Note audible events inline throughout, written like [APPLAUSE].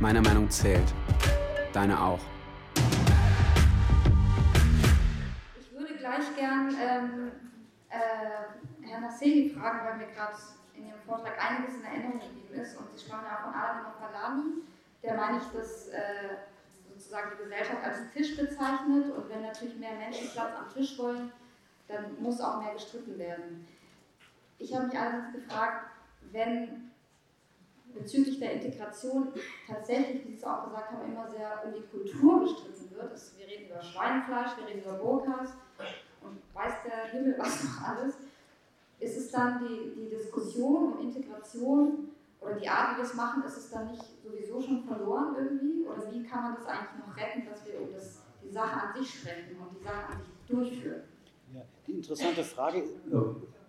Meine Meinung zählt. Deine auch. Ich würde gleich gern ähm, äh, Herrn Nasseli fragen, weil mir gerade in Ihrem Vortrag einiges in Erinnerung geblieben ist. Und Sie sprachen ja von Aladin Falani, der meine ich, dass äh, sozusagen die Gesellschaft als Tisch bezeichnet. Und wenn natürlich mehr Menschen Platz am Tisch wollen, dann muss auch mehr gestritten werden. Ich habe mich allerdings gefragt, wenn bezüglich der Integration tatsächlich, wie Sie es auch gesagt haben, immer sehr um die Kultur gestritten wird. Es, wir reden über Schweinefleisch, wir reden über Burkas und weiß der Himmel was noch alles. Ist es dann die, die Diskussion um Integration oder die Art, wie wir es machen, ist es dann nicht sowieso schon verloren irgendwie? Oder wie kann man das eigentlich noch retten, dass wir um das, die Sache an sich sprechen und die Sache an sich durchführen? Ja, die interessante Frage,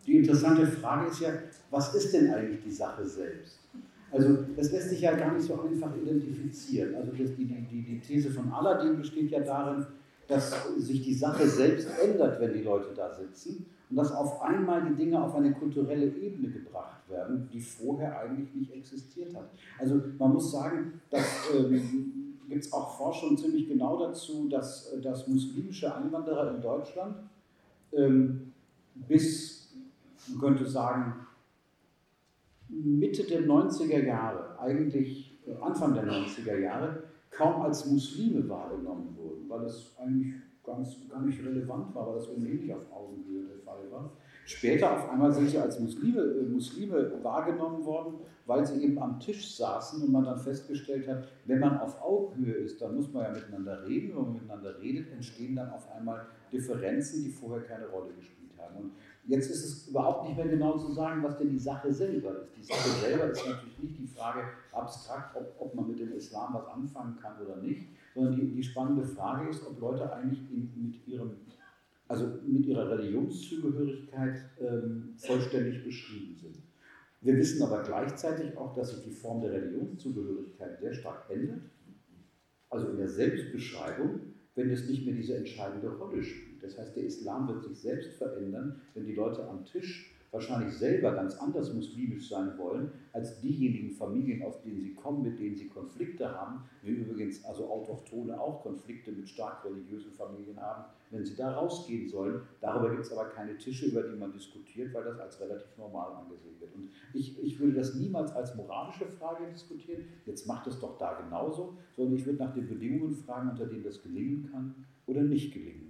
die interessante Frage ist ja, was ist denn eigentlich die Sache selbst? Also das lässt sich ja gar nicht so einfach identifizieren. Also das, die, die, die These von Aladdin besteht ja darin, dass sich die Sache selbst ändert, wenn die Leute da sitzen und dass auf einmal die Dinge auf eine kulturelle Ebene gebracht werden, die vorher eigentlich nicht existiert hat. Also man muss sagen, dass ähm, gibt es auch Forschung ziemlich genau dazu, dass, dass muslimische Einwanderer in Deutschland ähm, bis, man könnte sagen, Mitte der 90er Jahre, eigentlich äh, Anfang der 90er Jahre, kaum als Muslime wahrgenommen wurden, weil es eigentlich ganz, gar nicht relevant war, weil das ohnehin nicht auf Augenhöhe der Fall war. Später auf einmal sind sie als Muslime, äh, Muslime wahrgenommen worden, weil sie eben am Tisch saßen und man dann festgestellt hat, wenn man auf Augenhöhe ist, dann muss man ja miteinander reden. Wenn man miteinander redet, entstehen dann auf einmal Differenzen, die vorher keine Rolle gespielt haben. Und Jetzt ist es überhaupt nicht mehr genau zu sagen, was denn die Sache selber ist. Die Sache selber ist natürlich nicht die Frage abstrakt, ob, ob man mit dem Islam was anfangen kann oder nicht, sondern die, die spannende Frage ist, ob Leute eigentlich in, mit, ihrem, also mit ihrer Religionszugehörigkeit ähm, vollständig beschrieben sind. Wir wissen aber gleichzeitig auch, dass sich die Form der Religionszugehörigkeit sehr stark ändert, also in der Selbstbeschreibung, wenn es nicht mehr diese entscheidende Rolle spielt. Das heißt, der Islam wird sich selbst verändern, wenn die Leute am Tisch wahrscheinlich selber ganz anders muslimisch sein wollen, als diejenigen Familien, aus denen sie kommen, mit denen sie Konflikte haben, wie übrigens also Autochtone auch Konflikte mit stark religiösen Familien haben, wenn sie da rausgehen sollen. Darüber gibt es aber keine Tische, über die man diskutiert, weil das als relativ normal angesehen wird. Und ich, ich würde das niemals als moralische Frage diskutieren, jetzt macht es doch da genauso, sondern ich würde nach den Bedingungen fragen, unter denen das gelingen kann oder nicht gelingen.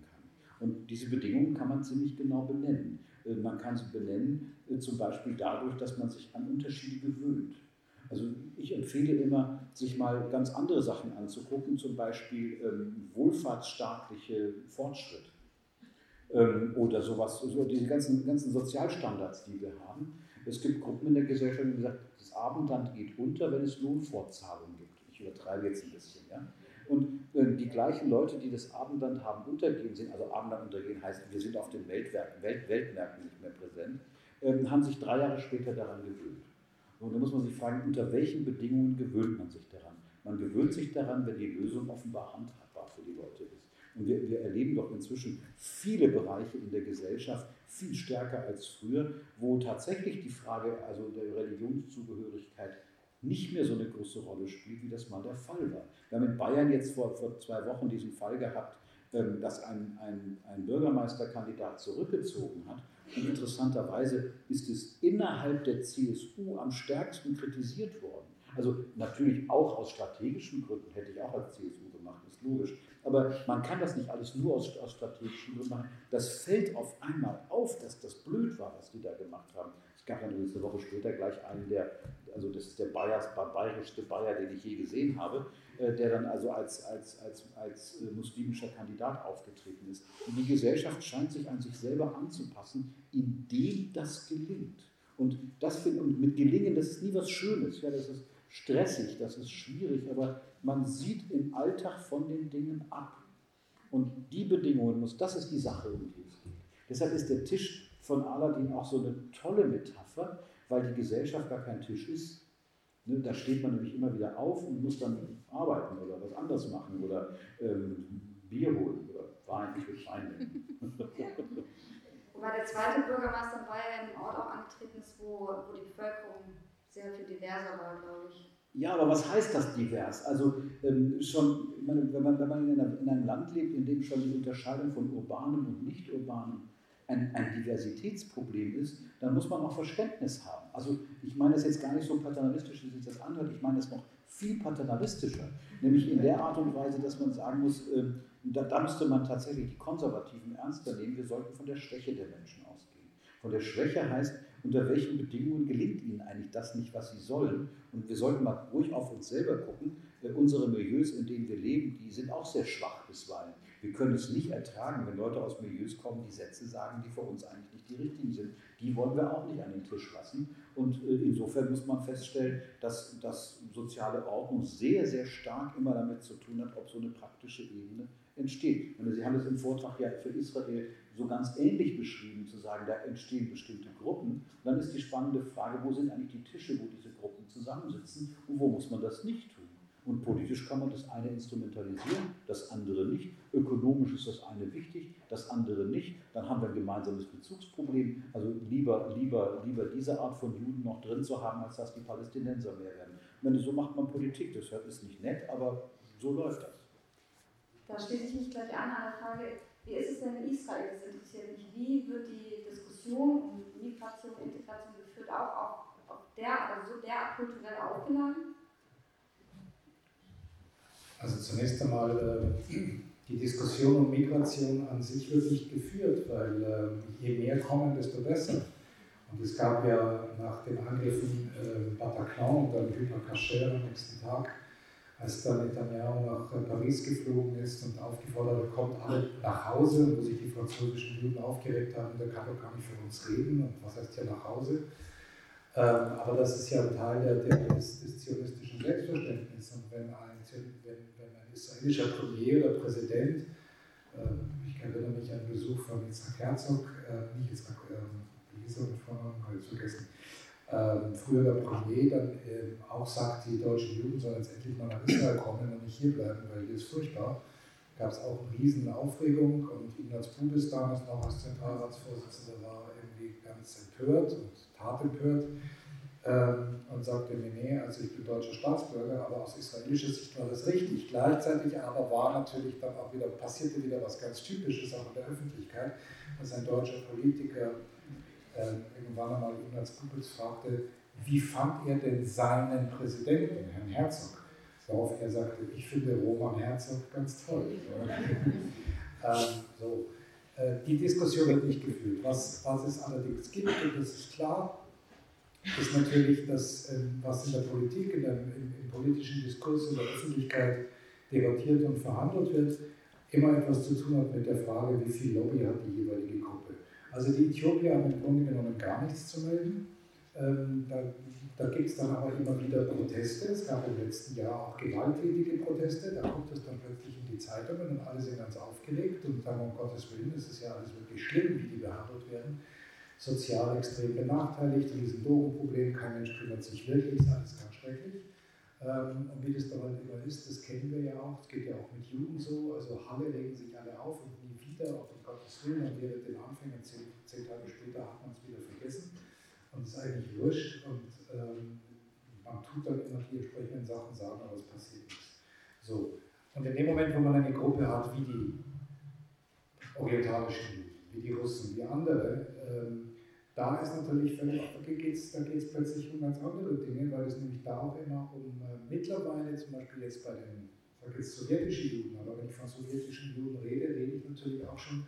Und diese Bedingungen kann man ziemlich genau benennen. Äh, man kann sie benennen äh, zum Beispiel dadurch, dass man sich an Unterschiede gewöhnt. Also ich empfehle immer, sich mal ganz andere Sachen anzugucken, zum Beispiel ähm, wohlfahrtsstaatliche Fortschritt ähm, oder sowas, so diese ganzen, ganzen Sozialstandards, die wir haben. Es gibt Gruppen in der Gesellschaft, die sagen, das Abendland geht unter, wenn es Lohnfortzahlungen gibt. Ich übertreibe jetzt ein bisschen. Ja? Und äh, die gleichen Leute, die das Abendland haben untergehen sehen, also Abendland untergehen heißt, wir sind auf den Weltwerken, Welt, Weltmärkten nicht mehr präsent, äh, haben sich drei Jahre später daran gewöhnt. Und da muss man sich fragen, unter welchen Bedingungen gewöhnt man sich daran? Man gewöhnt sich daran, wenn die Lösung offenbar handhabbar für die Leute ist. Und wir, wir, erleben doch inzwischen viele Bereiche in der Gesellschaft viel stärker als früher, wo tatsächlich die Frage also der Religionszugehörigkeit nicht mehr so eine große Rolle spielt, wie das mal der Fall war. Wir haben in Bayern jetzt vor, vor zwei Wochen diesen Fall gehabt, ähm, dass ein, ein, ein Bürgermeisterkandidat zurückgezogen hat. Und interessanterweise ist es innerhalb der CSU am stärksten kritisiert worden. Also natürlich auch aus strategischen Gründen, hätte ich auch als CSU gemacht, ist logisch. Aber man kann das nicht alles nur aus, aus strategischen Gründen machen. Das fällt auf einmal auf, dass das blöd war, was die da gemacht haben. Es gab dann übrigens eine Woche später gleich einen, der, also das ist der Bayers, bayerischste Bayer, den ich je gesehen habe, äh, der dann also als, als, als, als äh, muslimischer Kandidat aufgetreten ist. Und die Gesellschaft scheint sich an sich selber anzupassen, indem das gelingt. Und das find, und mit Gelingen, das ist nie was Schönes, ja, das ist stressig, das ist schwierig, aber man sieht im Alltag von den Dingen ab. Und die Bedingungen muss, das ist die Sache, um die es geht. Deshalb ist der Tisch von Aladdin auch so eine tolle Metapher, weil die Gesellschaft gar kein Tisch ist. Ne, da steht man nämlich immer wieder auf und muss dann arbeiten oder was anderes machen oder ähm, Bier holen oder Wein, ich will Wein nehmen. [LAUGHS] Wobei der zweite Bürgermeister in Bayern einem Ort auch angetreten ist, wo, wo die Bevölkerung sehr viel diverser war, glaube ich. Ja, aber was heißt das divers? Also ähm, schon, wenn man, wenn man in, einer, in, einem Land lebt, in dem schon die Unterscheidung von urbanem und nicht urbanem ein, ein, Diversitätsproblem ist, dann muss man auch Verständnis haben. Also ich meine das jetzt gar nicht so paternalistisch, wie sich das anhört, ich meine das noch viel paternalistischer, nämlich in der Art und Weise, dass man sagen muss, äh, da, da müsste man tatsächlich die Konservativen ernster nehmen, wir sollten von der Schwäche der Menschen ausgehen. Von der Schwäche heißt, unter welchen Bedingungen gelingt ihnen eigentlich das nicht, was sie sollen. Und wir sollten mal ruhig auf uns selber gucken. Unsere Milieus, in denen wir leben, die sind auch sehr schwach bisweilen. Wir können es nicht ertragen, wenn Leute aus Milieus kommen, die Sätze sagen, die für uns eigentlich nicht die richtigen sind. Die wollen wir auch nicht an den Tisch lassen. Und äh, insofern muss man feststellen, dass, dass soziale Ordnung sehr, sehr stark immer damit zu tun hat, ob so eine praktische Ebene entsteht. Sie haben es im Vortrag ja für Israel so ganz ähnlich beschrieben, zu sagen, da entstehen bestimmte Gruppen. Und dann ist die spannende Frage, wo sind eigentlich die Tische, wo diese Gruppen zusammensitzen und wo muss man das nicht tun? Und politisch kann man das eine instrumentalisieren, das andere nicht. Ökonomisch ist das eine wichtig, das andere nicht. Dann haben wir ein gemeinsames Bezugsproblem. Also lieber, lieber, lieber diese Art von Juden noch drin zu haben, als dass die Palästinenser mehr werden. Meine, so macht man Politik. Das ist nicht nett, aber so läuft das. Da schließe ich mich gleich an an der Frage, wie ist es denn in Israel? Das interessiert mich. Wie wird die Diskussion um Migration, Integration geführt, auch auf, auf der, also so derart kulturell aufgeladen? Also zunächst einmal, äh, die Diskussion um Migration an sich wird nicht geführt, weil äh, je mehr kommen, desto besser. Und es gab ja nach den Angriffen äh, Bataclan und dann Hypercacher am nächsten Tag als dann Netanyahu nach Paris geflogen ist und aufgefordert hat, kommt alle nach Hause, wo sich die französischen Juden aufgeregt haben, der kann doch gar nicht für uns reden und was heißt ja nach Hause. Ähm, aber das ist ja ein Teil des, des zionistischen Selbstverständnisses. Und wenn ein, wenn, israelischer Premier oder Präsident, äh, ich erinnere mich an einen Besuch von Yitzhak Herzog, äh, nicht Yitzhak, äh, wie hieß er mit Vornamen, habe ich vergessen, ähm, früher der Premier dann ähm, auch sagt, die deutschen Juden sollen jetzt endlich mal nach Israel kommen und nicht hier bleiben, weil hier ist furchtbar, gab es auch eine riesen Aufregung und Ignaz Bubis damals noch als Zentralratsvorsitzender war irgendwie ganz empört und tatempört ähm, und sagte, nee, nee, also ich bin deutscher Staatsbürger, aber aus israelischer Sicht war das richtig. Gleichzeitig aber war natürlich dann auch wieder, passierte wieder was ganz Typisches auch in der Öffentlichkeit, dass ein deutscher Politiker äh, irgendwann einmal Ignaz Kupitz fragte, wie fand er denn seinen Präsidenten, Herrn Herzog? Worauf er sagte, ich finde Roman Herzog ganz toll. [LAUGHS] ähm, so. Äh, die Diskussion wird nicht geführt. Was, was es allerdings gibt, und das ist klar, ist natürlich das, ähm, was in der Politik, in der, im, im politischen Diskurs, in der Öffentlichkeit debattiert und verhandelt wird, immer etwas zu tun hat mit der Frage, wie viel Lobby hat die jeweilige Gruppe. Also die Äthiopier haben im Grunde genommen gar nichts zu melden. Ähm, da, da gibt es dann aber immer wieder Proteste. Es gab im letzten Jahr auch gewalttätige Proteste. Da kommt es dann plötzlich in die Zeitungen und alle sind ganz aufgeregt und sagen, um Gottes Willen, es ist ja alles wirklich schlimm, wie die behandelt werden. Sozial extrem benachteiligt, ein Drogenproblem, kein Mensch kümmert sich wirklich, ist alles ganz schrecklich. Ähm, und wie das dann halt immer ist, das kennen wir ja auch, es geht ja auch mit Juden so, also Halle regen sich alle auf und nie wieder, auch um Gottes Willen, und während den Anfängen, zehn, zehn Tage später hat man es wieder vergessen und es ist eigentlich wurscht und ähm, man tut dann immer die entsprechenden Sachen sagen, aber es passiert nichts. So. Und in dem Moment, wo man eine Gruppe hat wie die orientalischen, wie die Russen, wie andere, ähm, da ist natürlich völlig, da geht es da geht's plötzlich um ganz andere Dinge, weil es nämlich da auch immer um äh, mittlerweile, zum Beispiel jetzt bei den, ich sage jetzt sowjetischen Juden, aber wenn ich von sowjetischen Juden rede, rede ich natürlich auch schon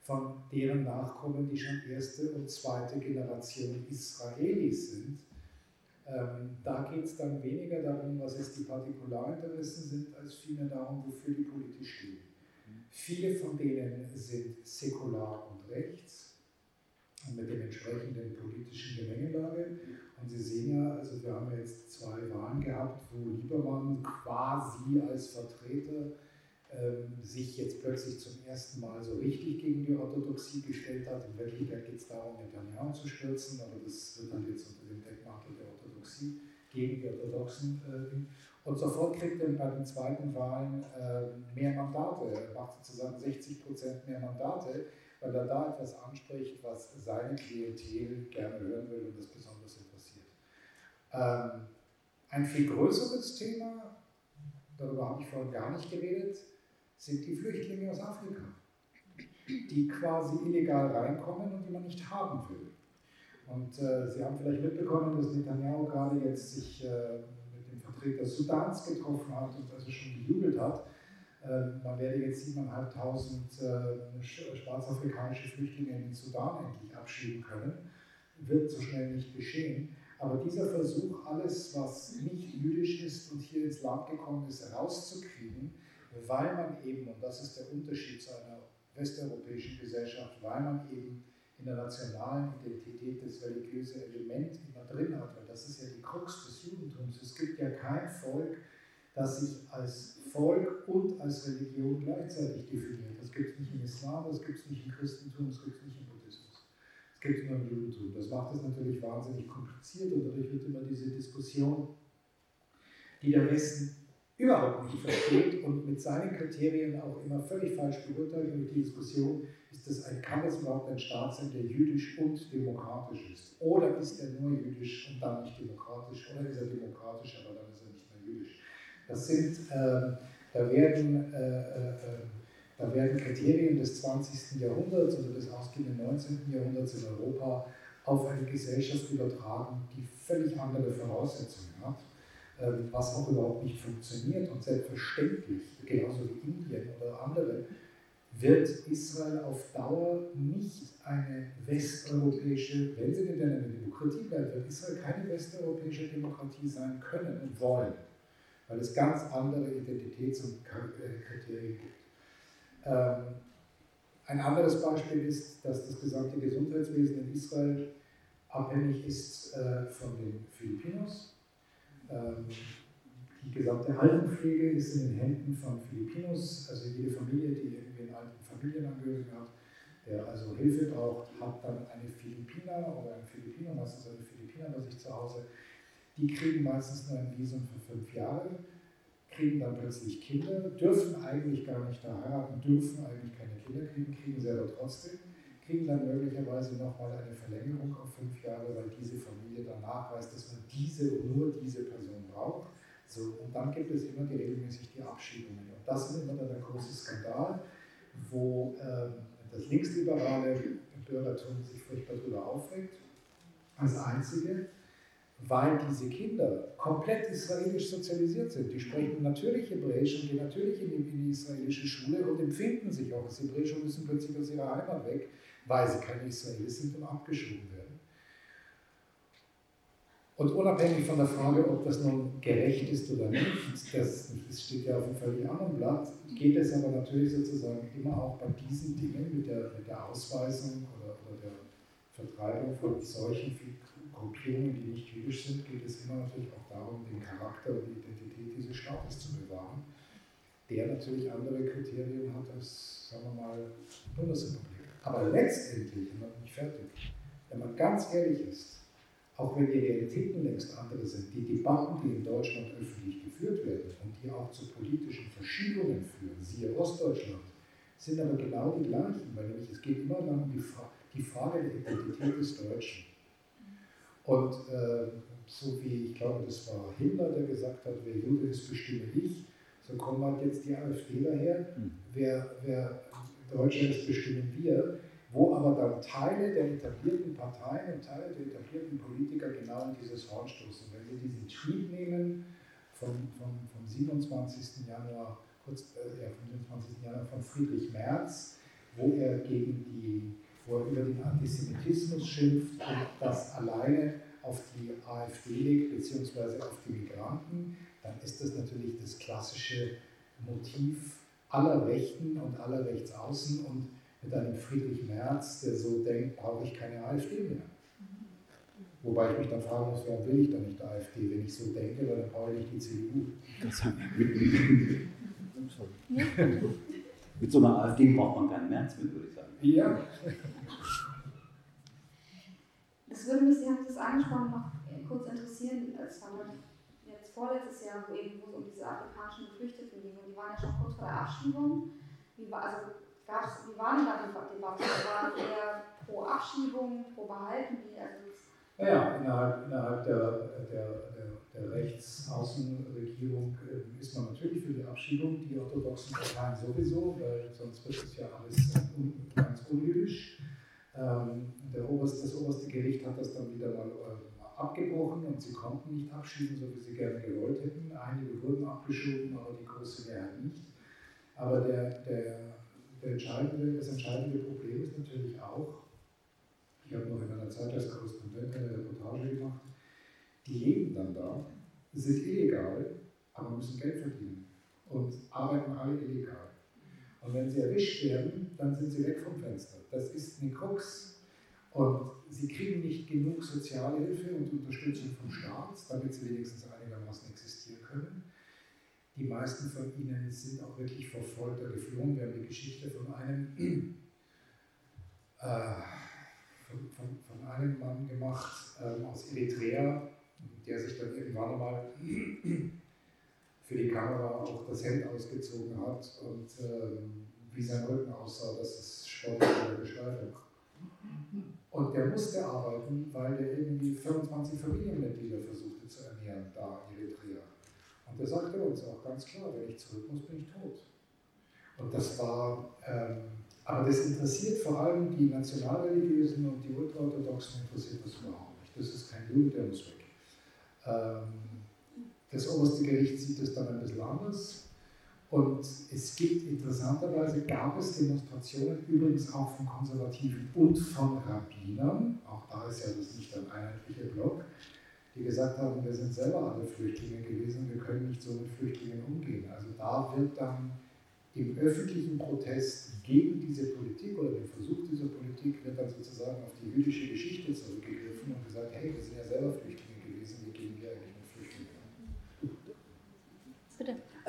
von deren Nachkommen, die schon erste und zweite Generation Israelis sind. Ähm, da geht es dann weniger darum, was jetzt die Partikularinteressen sind, als vielmehr darum, wofür die politisch stehen. Mhm. Viele von denen sind säkular und rechts mit dem entsprechenden politischen Gemengelage. Und Sie sehen ja, also wir haben jetzt zwei Wahlen gehabt, wo Liebermann quasi als Vertreter ähm, sich jetzt plötzlich zum ersten Mal so richtig gegen die Orthodoxie gestellt hat. In Wirklichkeit geht es darum, Netanyahu zu stürzen, aber das wird dann jetzt unter dem Deckmantel der Orthodoxie gegen die Orthodoxen. Äh, und sofort kriegt er bei den zweiten Wahlen äh, mehr Mandate. Er macht sozusagen 60 Prozent mehr Mandate weil er da etwas anspricht, was seine Klientel gerne hören will und das besonders interessiert. Ähm, Ein viel größeres Thema, darüber habe ich vorhin gar nicht geredet, sind die Flüchtlinge aus Afrika, die quasi illegal reinkommen und die man nicht haben will. Und äh, Sie haben vielleicht mitbekommen, dass Netanyahu gerade jetzt sich äh, mit dem Vertreter Sudans getroffen hat und also schon gejubelt hat. Äh, man werde jetzt 7.500 äh, schwarzafrikanische Flüchtlinge in den Sudan endlich abschieben können. Wird so schnell nicht geschehen. Aber dieser Versuch, alles, was nicht jüdisch ist und hier ins Land gekommen ist, rauszukriegen, weil man eben, und das ist der Unterschied zu einer westeuropäischen Gesellschaft, weil man eben in der nationalen Identität das religiöse Element immer drin hat, weil das ist ja die Krux des Judentums. Es gibt ja kein Volk, das sich als Volk und als Religion gleichzeitig definiert. Das gibt es nicht im Islam, das gibt es nicht im Christentum, das gibt es nicht im Buddhismus. Das gibt es nur im Judentum. Das macht es natürlich wahnsinnig kompliziert und dadurch wird immer diese Diskussion, die der Westen überhaupt nicht versteht und mit seinen Kriterien auch immer völlig falsch beurteilt. Und die Diskussion, ist das ein, kann das überhaupt ein Staat sein, der jüdisch und demokratisch ist? Oder ist er nur jüdisch und dann nicht demokratisch? Oder ist er demokratisch, aber dann ist er nicht mehr jüdisch? Das sind, äh, da, werden, äh, äh, da werden Kriterien des 20. Jahrhunderts oder des ausgehenden 19. Jahrhunderts in Europa auf eine Gesellschaft übertragen, die völlig andere Voraussetzungen hat ähm, was auch überhaupt nicht funktioniert. Und selbstverständlich, genauso wie Indien oder andere, wird Israel auf Dauer nicht eine westeuropäische, wenn sie denn eine Demokratie bleibt, wird Israel keine westeuropäische Demokratie sein können und wollen, weil es ganz andere Identitäts- und Kriterien gibt. Ähm, ein anderes Beispiel ist, dass das gesamte Gesundheitswesen in Israel abhängig ist äh, von den Filipinos. Ähm, die gesamte Altenpflege ist in den Händen von Filipinos, also jede Familie, die irgendwie einen alten Familienangehörigen hat, der also Hilfe braucht, hat dann eine Philippiner oder ein Filipino, meistens eine Philippiner bei sich zu Hause. Die kriegen meistens nur ein Visum für fünf Jahre, kriegen dann plötzlich Kinder, dürfen eigentlich gar nicht da heiraten, dürfen eigentlich keine Kinder kriegen, kriegen sie aber trotzdem, kriegen dann möglicherweise nochmal eine Verlängerung auf fünf Jahre, weil diese Familie dann nachweist, dass man diese und nur diese Person braucht. So, und dann gibt es immer die regelmäßig die Abschiebungen. Und das ist immer dann der große Skandal, wo ähm, das linksliberale Bürgertum sich furchtbar darüber aufregt, als einzige, weil diese Kinder komplett israelisch sozialisiert sind. Die sprechen natürlich Hebräisch und gehen natürlich in die, in die israelische Schule und empfinden sich auch als Hebräisch und müssen plötzlich aus ihrer Heimat weg, weil sie keine Israelis sind und abgeschoben werden. Und unabhängig von der Frage, ob das nun gerecht ist oder nicht, das, das steht ja auf einem völlig anderen Blatt, geht es aber natürlich sozusagen immer auch bei diesen Dingen mit der, mit der Ausweisung oder, oder der Vertreibung von solchen Gruppierungen, die nicht jüdisch sind, geht es immer natürlich auch darum, den Charakter und die Identität dieses Staates zu bewahren, der natürlich andere Kriterien hat als, sagen wir mal, Bundesrepublik. Aber letztendlich, und noch nicht fertig, wenn man ganz ehrlich ist, auch wenn die Realitäten längst andere sind, die Debatten, die in Deutschland öffentlich geführt werden und die auch zu politischen Verschiebungen führen, siehe Ostdeutschland, sind aber genau die gleichen, weil nämlich es geht immer um Fra die Frage der Identität des Deutschen. Und äh, so wie, ich glaube, das war Himmler, der gesagt hat, wer Jude ist, bestimme ich, so kommen halt jetzt die AfD daher, hm. wer, wer Deutscher ist, bestimmen wir wo aber dann Teile der etablierten Parteien und Teile der etablierten Politiker genau in dieses Horn stoßen. Wenn Sie diesen Tweet nehmen vom, vom, vom 27. Januar, kurz, äh, ja, vom 27. Januar von Friedrich Merz, wo er gegen die, wo er über den Antisemitismus schimpft und das alleine auf die AfD legt, beziehungsweise auf die Migranten, dann ist das natürlich das klassische Motiv aller Rechten und aller Rechtsaußen und mit einem Friedrich Merz, der so denkt, brauche ich keine AfD mehr. Wobei ich mich dann fragen muss, warum will ich dann nicht AfD, wenn ich so denke, weil dann brauche ich die CDU. Mit so einer AfD braucht man keinen Merz mehr, würde ich sagen. Ja. Es würde mich, Sie haben das angesprochen, noch kurz interessieren. Es war jetzt vorletztes Jahr, wo eben wo es um diese afrikanischen Geflüchteten ging und die waren ja schon kurz vor der Abschiebung. Wie war, also Gab's, wie waren da die Debatten? Waren eher pro Abschiebung, pro Behalten? Wie, also naja, innerhalb, innerhalb der, der, der, Rechtsaußenregierung äh, ist man natürlich für die Abschiebung, die orthodoxen Parteien sowieso, weil sonst wird es ja alles ganz unjüdisch. Ähm, der Oberst, das oberste Gericht hat das dann wieder mal äh, abgebrochen und sie konnten nicht abschieben, so wie sie gerne gewollt hätten. Einige wurden abgeschoben, aber die große Mehrheit nicht. Aber der, der, der entscheidende, das entscheidende Problem ist natürlich auch, ich habe noch in einer Zeit als Korrespondent eine Reportage gemacht, die leben dann da, sind illegal, aber müssen Geld verdienen und arbeiten alle illegal. Und wenn sie erwischt werden, dann sind sie weg vom Fenster. Das ist eine Krux. Und sie kriegen nicht genug Sozialhilfe und Unterstützung vom Staat, damit sie wenigstens einigermaßen existieren können. Die meisten von ihnen sind auch wirklich vor Folter geflohen. Wir haben die Geschichte von einem, [CLEARS THROAT] äh, von, von, von, einem Mann gemacht äh, aus Eritrea, der sich dann irgendwann mal [CLEARS THROAT] für die Kamera auch das Hemd ausgezogen hat und ähm, wie sein Rücken aussah, das ist sportliche Beschreibung. Und der musste arbeiten, weil er irgendwie 25 Familienmitglieder versuchte zu ernähren, da in Eritrea. Und er sagte uns auch ganz klar, wenn ich zurück muss, bin ich tot. Und das war, ähm, aber das interessiert vor allem die Nationalreligiösen und die Ultraorthodoxen interessiert das überhaupt nicht. Das ist kein Jude, der muss weg. Ähm, das oberste Gericht sieht es dann ein bisschen anders. Und es gibt interessanterweise, gab es Demonstrationen übrigens auch von Konservativen und von Rabbinern, auch da ist ja das nicht ein einheitlicher Block, die gesagt haben, wir sind selber alle Flüchtlinge gewesen, wir können nicht so mit Flüchtlingen umgehen. Also da wird dann im öffentlichen Protest gegen diese Politik oder den Versuch dieser Politik wird dann sozusagen auf die jüdische Geschichte zurückgegriffen und gesagt, hey, wir sind ja selber Flüchtlinge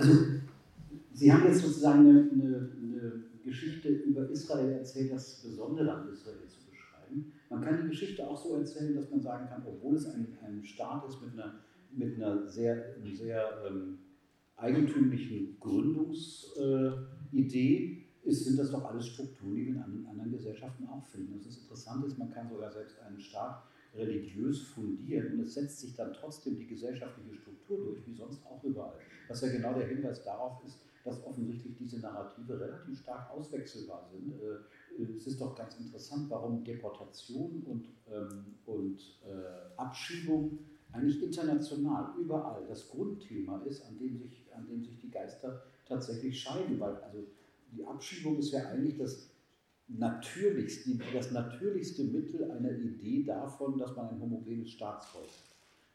Also, Sie haben jetzt sozusagen eine, eine, eine, Geschichte über Israel erzählt, das Besondere an Israel zu beschreiben. Man kann die Geschichte auch so erzählen, dass man sagen kann, obwohl es ein, ein Staat ist mit einer, mit einer sehr, sehr ähm, eigentümlichen Gründungsidee, äh, sind das doch alles Strukturen, die wir in anderen Gesellschaften auch finden. Das ist interessant ist, man kann sogar selbst einen Staat religiös fundieren und es setzt sich dann trotzdem die gesellschaftliche Struktur durch, wie sonst auch überall. Was ja genau der Hinweis darauf ist, dass offensichtlich diese Narrative relativ stark auswechselbar sind. Äh, es ist doch ganz interessant, warum Deportation und, ähm, und äh, Abschiebung eigentlich international, überall das Grundthema ist, an dem sich, an dem sich die Geister tatsächlich scheiden. Weil also die Abschiebung ist ja eigentlich das natürlichste, das natürlichste Mittel einer Idee davon, dass man ein homogenes Staatsvolk hat.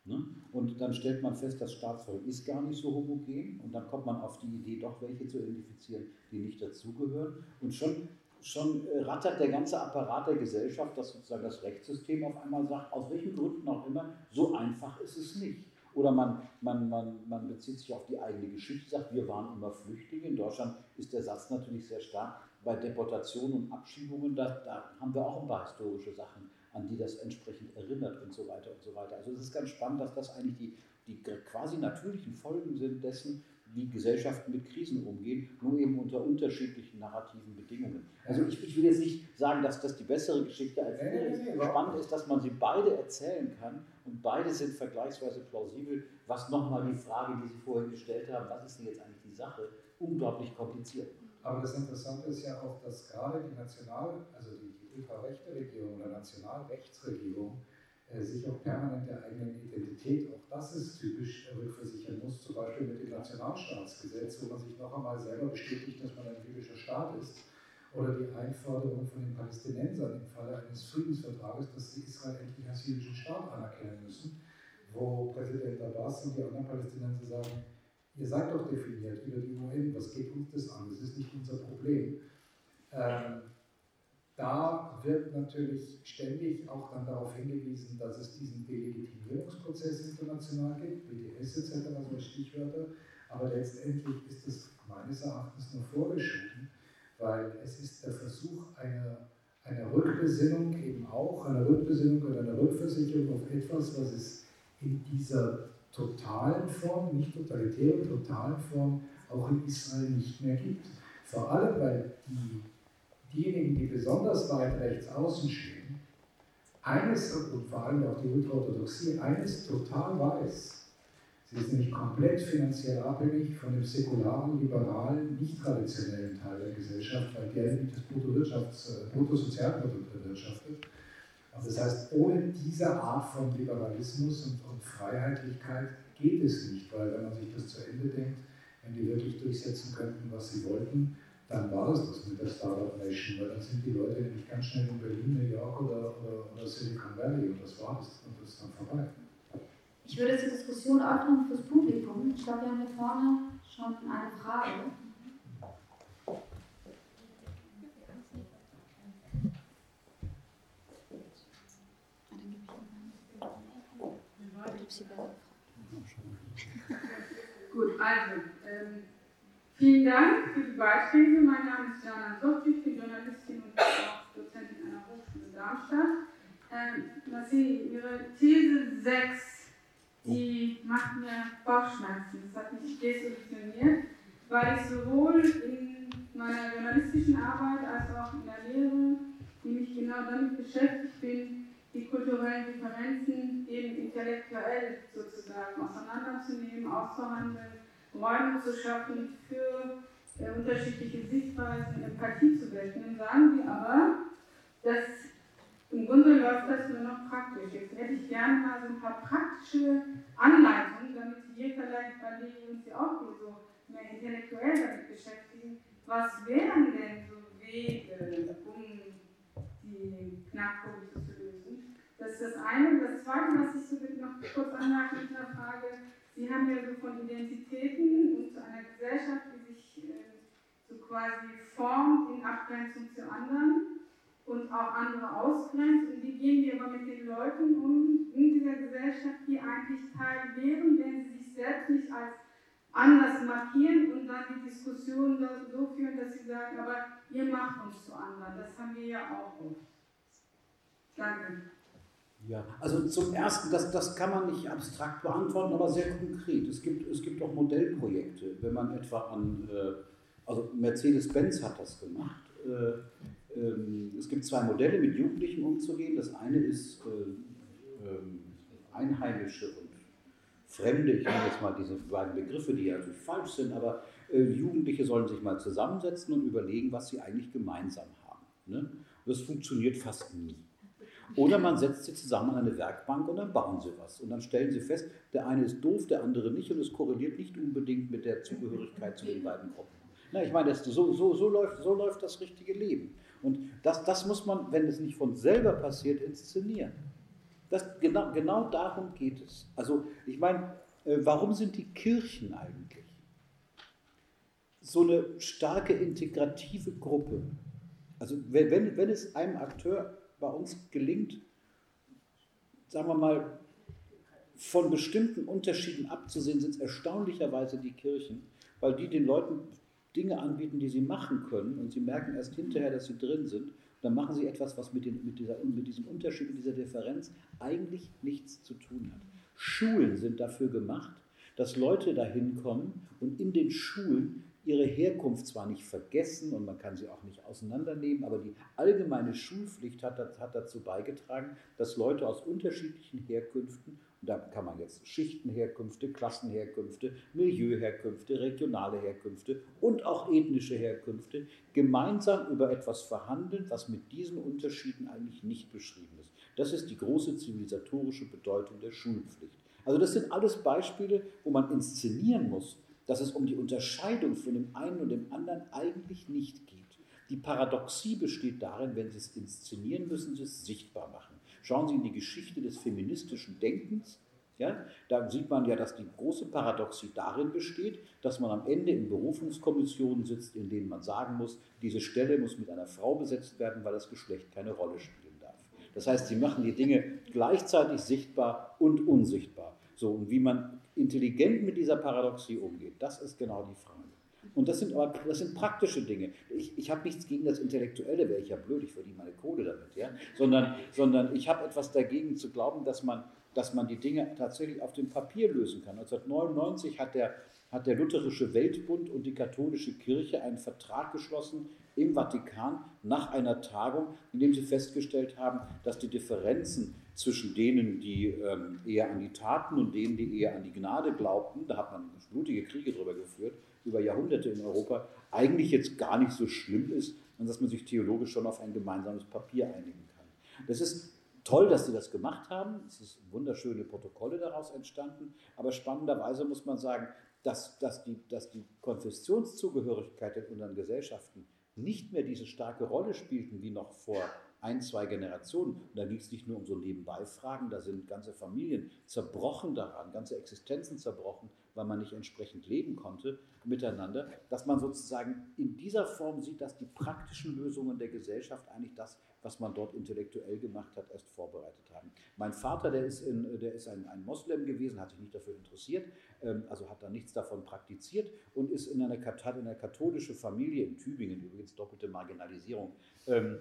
Ne? Und dann stellt man fest, das Staatsvolk ist gar nicht so homogen und dann kommt man auf die Idee, doch welche zu identifizieren, die nicht dazugehören. Und schon, schon rattert der ganze Apparat der Gesellschaft, dass sozusagen das Rechtssystem auf einmal sagt, aus welchen Gründen auch immer, so einfach ist es nicht. Oder man, man, man, man bezieht sich auf die eigene Geschichte, sagt, wir waren immer Flüchtlinge. In Deutschland ist der Satz natürlich sehr stark, bei Deportationen und Abschiebungen, da, da, haben wir auch ein paar historische Sachen, an die das entsprechend erinnert und so weiter und so weiter. Also es ist ganz spannend, dass das eigentlich die, die quasi natürlichen Folgen sind dessen, wie Gesellschaften mit Krisen umgehen, nur eben unter unterschiedlichen narrativen Bedingungen. Also ich, ich will jetzt nicht sagen, dass das die bessere Geschichte als die ist. Spannend ist, dass man sie beide erzählen kann und beide sind vergleichsweise plausibel, was nochmal die Frage, die Sie vorhin gestellt haben, was ist denn jetzt eigentlich die Sache, unglaublich kompliziert aber das Interessante ist ja auch, dass gerade die National-, also die, die ultrarechte Regierung oder Nationalrechtsregierung äh, sich auch permanent der eigenen Identität, auch das ist typisch, äh, rückversichern muss, zum Beispiel mit dem Nationalstaatsgesetz, wo man sich noch einmal selber bestätigt, dass man ein jüdischer Staat ist. Oder die Einforderung von den Palästinensern im Falle eines Friedensvertrages, dass sie Israel endlich als jüdischen Staat anerkennen müssen, wo Präsident Abbas und die anderen Palästinenser sagen, ihr seid doch definiert über die UN, was geht uns das an? Das ist nicht unser Problem. Ähm, da wird natürlich ständig auch dann darauf hingewiesen, dass es diesen Delegitimierungsprozess international gibt, BDS etc., so Stichwörter, aber letztendlich ist es meines Erachtens nur vorgeschoben, weil es ist der Versuch einer, einer Rückbesinnung eben auch, einer Rückbesinnung oder einer Rückversicherung auf etwas, was es in dieser totalen Form, nicht totalitären, totalen Form auch in Israel nicht mehr gibt. Vor allem, weil die, diejenigen, die besonders weit rechts außen stehen, eines, und vor allem auch die Ultraorthodoxie, eines total weiß, Sie ist nämlich komplett finanziell abhängig von dem säkularen, liberalen, nicht traditionellen Teil der Gesellschaft, weil der nämlich das äh, Bruttosozialprodukt erwirtschaftet. Also das heißt, ohne diese Art von Liberalismus und, und Freiheitlichkeit geht es nicht, weil wenn man sich das zu Ende denkt, wenn die wirklich durchsetzen könnten, was sie wollten, dann war es das mit der Startup Nation, weil dann sind die Leute nämlich ganz schnell in Berlin, New York oder, oder, oder Silicon Valley und das war es und das ist dann vorbei. Ich würde jetzt die Diskussion öffnen fürs Publikum. Ich glaube, wir haben hier vorne schon eine Frage. [LAUGHS] Gut, also, ähm, vielen Dank für die Beiträge. Mein Name ist Jana Sotti, ich bin Journalistin und auch Dozentin an der Hochschule Darmstadt. Ähm, Marcel, Ihre These 6, die macht mir Bauchschmerzen. Das hat mich desillusioniert, weil ich sowohl in meiner journalistischen Arbeit als auch in der Lehre, die mich genau damit beschäftigt bin, die kulturellen Differenzen eben intellektuell sozusagen auseinanderzunehmen, auszuhandeln, Räume zu schaffen für äh, unterschiedliche Sichtweisen, Empathie zu wecken. Sagen wir aber, dass im Grunde läuft das nur noch praktisch. Jetzt hätte ich gerne mal so ein paar praktische Anleitungen, damit wir vielleicht bei denen uns ja auch hier so mehr intellektuell damit beschäftigen. Was wären denn so Wege, um die Knackpunkte zu? Das ist das eine. Das zweite, was ich so noch kurz anmerken mit einer Frage, Sie haben ja so von Identitäten und zu einer Gesellschaft, die sich äh, so quasi formt in Abgrenzung zu anderen und auch andere ausgrenzt. Und wie gehen wir aber mit den Leuten um in dieser Gesellschaft, die eigentlich Teil wären, wenn sie sich selbst nicht als anders markieren und dann die Diskussion so führen, dass sie sagen, aber ihr macht uns zu anderen. Das haben wir ja auch. Danke. Ja, also zum Ersten, das, das kann man nicht abstrakt beantworten, aber sehr konkret. Es gibt, es gibt auch Modellprojekte, wenn man etwa an, äh, also Mercedes-Benz hat das gemacht. Äh, ähm, es gibt zwei Modelle, mit Jugendlichen umzugehen. Das eine ist äh, ähm, Einheimische und Fremde, ich nenne jetzt mal diese beiden Begriffe, die ja natürlich falsch sind, aber Jugendliche sollen sich mal zusammensetzen und überlegen, was sie eigentlich gemeinsam haben. Ne? Das funktioniert fast nie. Oder man setzt sie zusammen an eine Werkbank und dann bauen sie was. Und dann stellen sie fest, der eine ist doof, der andere nicht und es korreliert nicht unbedingt mit der Zugehörigkeit zu den beiden Gruppen. Na, ich meine, das, so, so, so, läuft, so läuft das richtige Leben. Und das, das muss man, wenn es nicht von selber passiert, inszenieren. Das, genau, genau darum geht es. Also ich meine, äh, warum sind die Kirchen eigentlich so eine starke integrative Gruppe? Also wenn, wenn es einem Akteur bei uns gelingt, sagen wir mal, von bestimmten Unterschieden abzusehen, sind es erstaunlicherweise die Kirchen, weil die den Leuten Dinge anbieten, die sie machen können und sie merken erst hinterher, dass sie drin sind. dann machen sie etwas, was mit, den, mit, dieser, mit diesem Unterschied, mit dieser Differenz eigentlich nichts zu tun hat. Schulen sind dafür gemacht, dass Leute dahin kommen und in den Schulen ihre Herkunft zwar nicht vergessen und man kann sie auch nicht auseinandernehmen, aber die allgemeine Schulpflicht hat, hat dazu beigetragen, dass Leute aus unterschiedlichen Herkünften, und da kann man jetzt Schichtenherkünfte, Klassenherkünfte, Milieuherkünfte, regionale Herkünfte und auch ethnische Herkünfte gemeinsam über etwas verhandeln, was mit diesen Unterschieden eigentlich nicht beschrieben ist. Das ist die große zivilisatorische Bedeutung der Schulpflicht. Also das sind alles Beispiele, wo man inszenieren muss, dass es um die Unterscheidung von dem einen und dem anderen eigentlich nicht geht. Die Paradoxie besteht darin, wenn Sie es inszenieren, müssen Sie es sichtbar machen. Schauen Sie in die Geschichte des feministischen Denkens. Ja, da sieht man ja, dass die große Paradoxie darin besteht, dass man am Ende in Berufungskommissionen sitzt, in denen man sagen muss, diese Stelle muss mit einer Frau besetzt werden, weil das Geschlecht keine Rolle spielen darf. Das heißt, sie machen die Dinge gleichzeitig sichtbar und unsichtbar. So, und wie man intelligent mit dieser Paradoxie umgeht, das ist genau die Frage. Und das sind aber das sind praktische Dinge. Ich, ich habe nichts gegen das Intellektuelle, wäre ich ja blöd, ich verdiene meine Kohle damit, ja? sondern, sondern ich habe etwas dagegen zu glauben, dass man, dass man die Dinge tatsächlich auf dem Papier lösen kann. 1999 hat der hat der Lutherische Weltbund und die katholische Kirche einen Vertrag geschlossen im Vatikan nach einer Tagung, in dem sie festgestellt haben, dass die Differenzen zwischen denen, die ähm, eher an die Taten und denen, die eher an die Gnade glaubten, da hat man blutige Kriege darüber geführt, über Jahrhunderte in Europa, eigentlich jetzt gar nicht so schlimm ist und dass man sich theologisch schon auf ein gemeinsames Papier einigen kann. Das ist toll, dass sie das gemacht haben. Es sind wunderschöne Protokolle daraus entstanden. Aber spannenderweise muss man sagen, dass, dass, die, dass die Konfessionszugehörigkeit in unseren Gesellschaften nicht mehr diese starke Rolle spielten wie noch vor ein, zwei Generationen. Und da ging es nicht nur um so Nebenbeifragen, da sind ganze Familien zerbrochen daran, ganze Existenzen zerbrochen, weil man nicht entsprechend leben konnte miteinander, dass man sozusagen in dieser Form sieht, dass die praktischen Lösungen der Gesellschaft eigentlich das, was man dort intellektuell gemacht hat, erst vorbereitet haben. Mein Vater, der ist, in, der ist ein, ein Moslem gewesen, hat sich nicht dafür interessiert, ähm, also hat da nichts davon praktiziert und ist in einer, in einer katholischen Familie in Tübingen, übrigens doppelte Marginalisierung, ähm,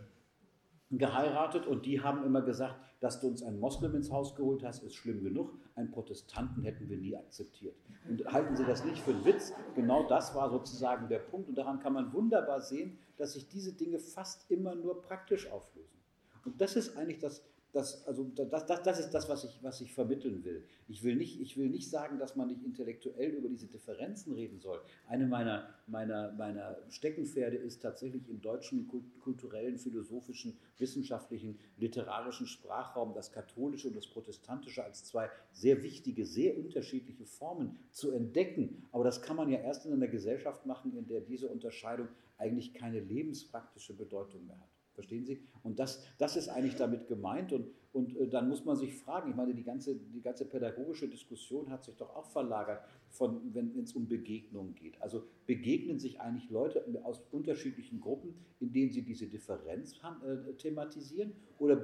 geheiratet und die haben immer gesagt, dass du uns einen Moslem ins Haus geholt hast, ist schlimm genug. Einen Protestanten hätten wir nie akzeptiert. Und halten Sie das nicht für einen Witz? Genau das war sozusagen der Punkt. Und daran kann man wunderbar sehen, dass sich diese Dinge fast immer nur praktisch auflösen. Und das ist eigentlich das, das, also das, das, das ist das, was ich, was ich vermitteln will. Ich will, nicht, ich will nicht sagen, dass man nicht intellektuell über diese Differenzen reden soll. Eine meiner, meiner, meiner Steckenpferde ist tatsächlich im deutschen kulturellen, philosophischen, wissenschaftlichen, literarischen Sprachraum das katholische und das protestantische als zwei sehr wichtige, sehr unterschiedliche Formen zu entdecken. Aber das kann man ja erst in einer Gesellschaft machen, in der diese Unterscheidung eigentlich keine lebenspraktische Bedeutung mehr hat. Verstehen Sie? Und das, das ist eigentlich damit gemeint. Und, und äh, dann muss man sich fragen, ich meine, die ganze, die ganze pädagogische Diskussion hat sich doch auch verlagert, von, wenn es um Begegnungen geht. Also begegnen sich eigentlich Leute aus unterschiedlichen Gruppen, in denen sie diese Differenz äh, thematisieren? Oder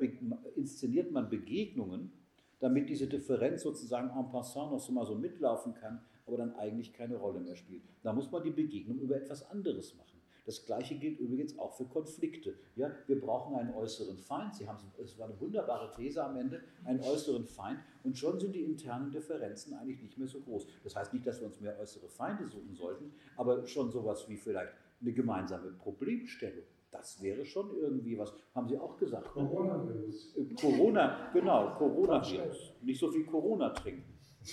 inszeniert man Begegnungen, damit diese Differenz sozusagen en passant noch so mal so mitlaufen kann, aber dann eigentlich keine Rolle mehr spielt? Da muss man die Begegnung über etwas anderes machen. Das Gleiche gilt übrigens auch für Konflikte. Ja, wir brauchen einen äußeren Feind. Sie haben, es war eine wunderbare These am Ende, einen äußeren Feind. Und schon sind die internen Differenzen eigentlich nicht mehr so groß. Das heißt nicht, dass wir uns mehr äußere Feinde suchen sollten, aber schon sowas wie vielleicht eine gemeinsame Problemstellung. Das wäre schon irgendwie was. Haben Sie auch gesagt? Corona-Virus. Äh, Corona, genau, Corona-Virus. Nicht so viel Corona trinken. [LAUGHS]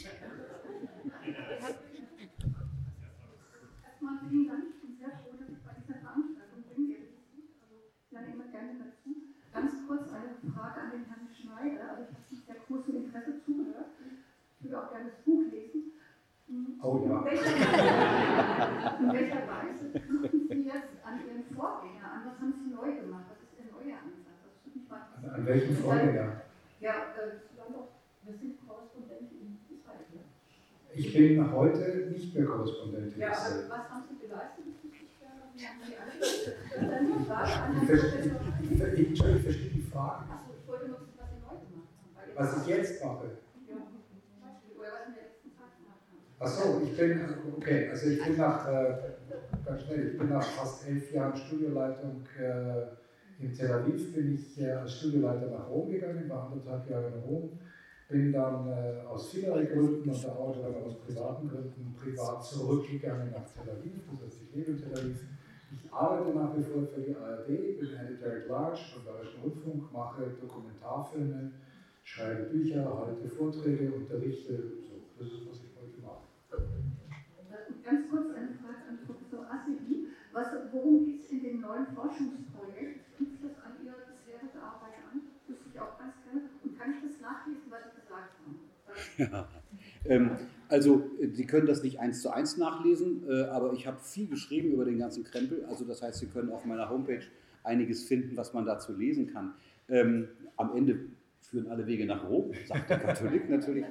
Erstmal vielen Dank dann immer gerne dazu. Ganz kurz eine Frage an den Schneider. Also ich habe mit sehr großem Interesse zugehört. Ich würde auch gerne das Buch lesen. Hm. Oh ja. In welcher, in welcher Weise knüpfen Sie jetzt an Ihren Vorgänger an? Was haben Sie neu gemacht? Was ist Ihr neuer Ansatz? Das würde mich mal an, an welchen Vorgänger? Ja, äh, wir sind Korrespondent in Israel. Ne? Ich bin heute nicht mehr Korrespondent in Israel. Ja, aber was haben Sie geleistet? Ich, ich, ich verstehe die Frage. Was ich jetzt mache. Achso, ich bin, okay, also ich bin nach, äh, ganz schnell, ich bin nach fast elf Jahren Studioleitung äh, in Tel Aviv, bin ich äh, als Studioleiter nach Rom gegangen, war anderthalb Jahre in Rom, bin dann äh, aus vielerlei Gründen und auch aus privaten Gründen privat zurückgegangen nach Tel Aviv, das heißt, ich lebe in Tel Aviv, ich arbeite nach wie vor für die ARD, bin Editor at Large vom Bayerischen Rundfunk, mache Dokumentarfilme, schreibe Bücher, halte Vorträge, unterrichte. So, das ist, was ich heute mache. Ganz kurz eine Frage an Professor Asseli. worum geht es in dem neuen Forschungsprojekt? Knüpft das an Ihre bisherige Arbeit an? Das wüsste ich auch ganz gerne. Und kann ich das nachlesen, was Sie gesagt haben? Ja. Ähm, also, Sie können das nicht eins zu eins nachlesen, äh, aber ich habe viel geschrieben über den ganzen Krempel. Also, das heißt, Sie können auf meiner Homepage einiges finden, was man dazu lesen kann. Ähm, am Ende führen alle Wege nach Rom, sagt der Katholik [LAUGHS] natürlich.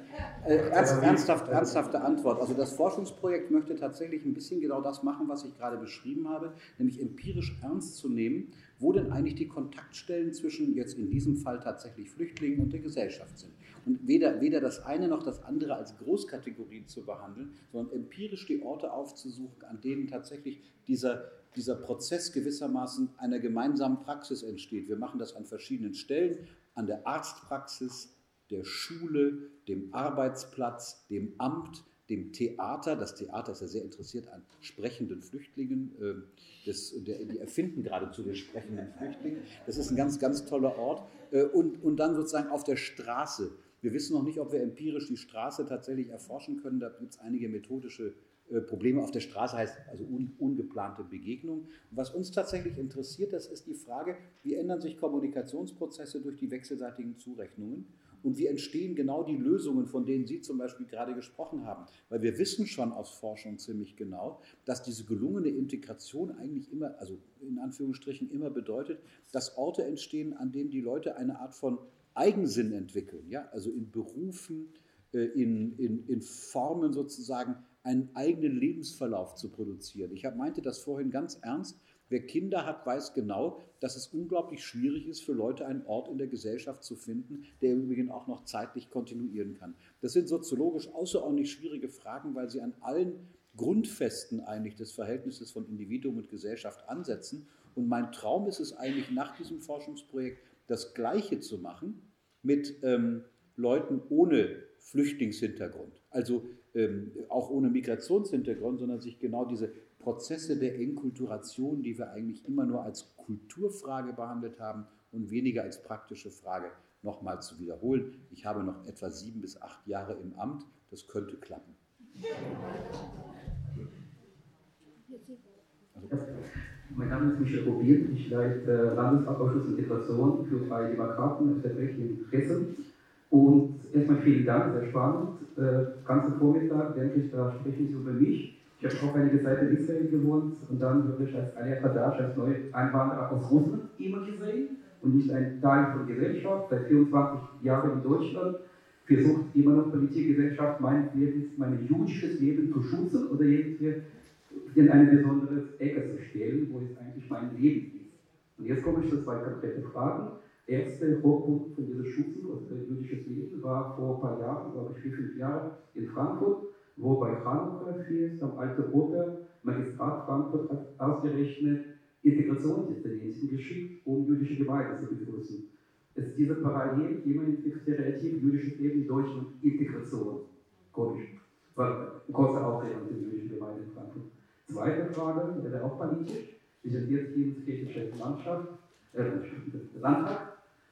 Äh, ernst, ernsthaft, ernsthafte Antwort. Also das Forschungsprojekt möchte tatsächlich ein bisschen genau das machen, was ich gerade beschrieben habe, nämlich empirisch ernst zu nehmen, wo denn eigentlich die Kontaktstellen zwischen jetzt in diesem Fall tatsächlich Flüchtlingen und der Gesellschaft sind. Und weder, weder das eine noch das andere als Großkategorie zu behandeln, sondern empirisch die Orte aufzusuchen, an denen tatsächlich dieser, dieser Prozess gewissermaßen einer gemeinsamen Praxis entsteht. Wir machen das an verschiedenen Stellen, an der Arztpraxis, der Schule, dem Arbeitsplatz, dem Amt, dem Theater. Das Theater ist ja sehr interessiert an sprechenden Flüchtlingen. Ähm, das, der, die erfinden geradezu den sprechenden Flüchtling. Das ist ein ganz, ganz toller Ort. Äh, und, und dann sozusagen auf der Straße. Wir wissen noch nicht, ob wir empirisch die Straße tatsächlich erforschen können. Da gibt es einige methodische Probleme auf der Straße heißt also un, ungeplante Begegnung. Und was uns tatsächlich interessiert, das ist die Frage, wie ändern sich Kommunikationsprozesse durch die wechselseitigen Zurechnungen und wie entstehen genau die Lösungen, von denen Sie zum Beispiel gerade gesprochen haben. Weil wir wissen schon aus Forschung ziemlich genau, dass diese gelungene Integration eigentlich immer, also in Anführungsstrichen immer bedeutet, dass Orte entstehen, an denen die Leute eine Art von Eigensinn entwickeln, ja, also in Berufen, äh, in, in, in Formen sozusagen einen eigenen Lebensverlauf zu produzieren. Ich meinte das vorhin ganz ernst. Wer Kinder hat, weiß genau, dass es unglaublich schwierig ist, für Leute einen Ort in der Gesellschaft zu finden, der im Übrigen auch noch zeitlich kontinuieren kann. Das sind soziologisch außerordentlich schwierige Fragen, weil sie an allen Grundfesten eigentlich des Verhältnisses von Individuum und Gesellschaft ansetzen. Und mein Traum ist es eigentlich, nach diesem Forschungsprojekt das Gleiche zu machen mit ähm, Leuten ohne Flüchtlingshintergrund. Also ähm, auch ohne Migrationshintergrund, sondern sich genau diese Prozesse der Enkulturation, die wir eigentlich immer nur als Kulturfrage behandelt haben und weniger als praktische Frage, nochmal zu wiederholen. Ich habe noch etwa sieben bis acht Jahre im Amt, das könnte klappen. Mein Name ist Michel Probier, ich leite Landesausschuss Integration für Freie Demokraten und vertrete in Hessen. Und erstmal vielen Dank, sehr spannend. Äh, ganzen Vormittag denke ich, da sprechen Sie über mich. Ich habe auch einige Zeit in Israel gewohnt und dann wirklich als Alia Kadash, als Neueinwanderer aus Russland immer gesehen und nicht ein Teil von Gesellschaft, seit 24 Jahren in Deutschland, versucht immer noch Politik, Gesellschaft, mein Leben, mein jüdisches Leben zu schützen oder irgendwie in eine besondere Ecke zu stellen, wo es eigentlich mein Leben ist. Und jetzt komme ich zu zwei konkreten Fragen erste Hochpunkt von dieser Schützen, also jüdisches Leben, war vor ein paar Jahren, glaube ich vier, fünf Jahre, in Frankfurt, wo bei Chanukka Fest am Alte Oper Magistrat Frankfurt hat ausgerechnet Integrationsintervention geschickt, um jüdische Gemeinde zu begrüßen. Es ist diese Parallel in Stereotyp jüdisches Leben Deutschland Integration. Komisch. War eine kurze Aufregung der jüdischen Gemeinde in Frankfurt. Zweite Frage, wäre auch politisch. Wir sind jetzt hier in kirchliche Landschaft, äh, Landtag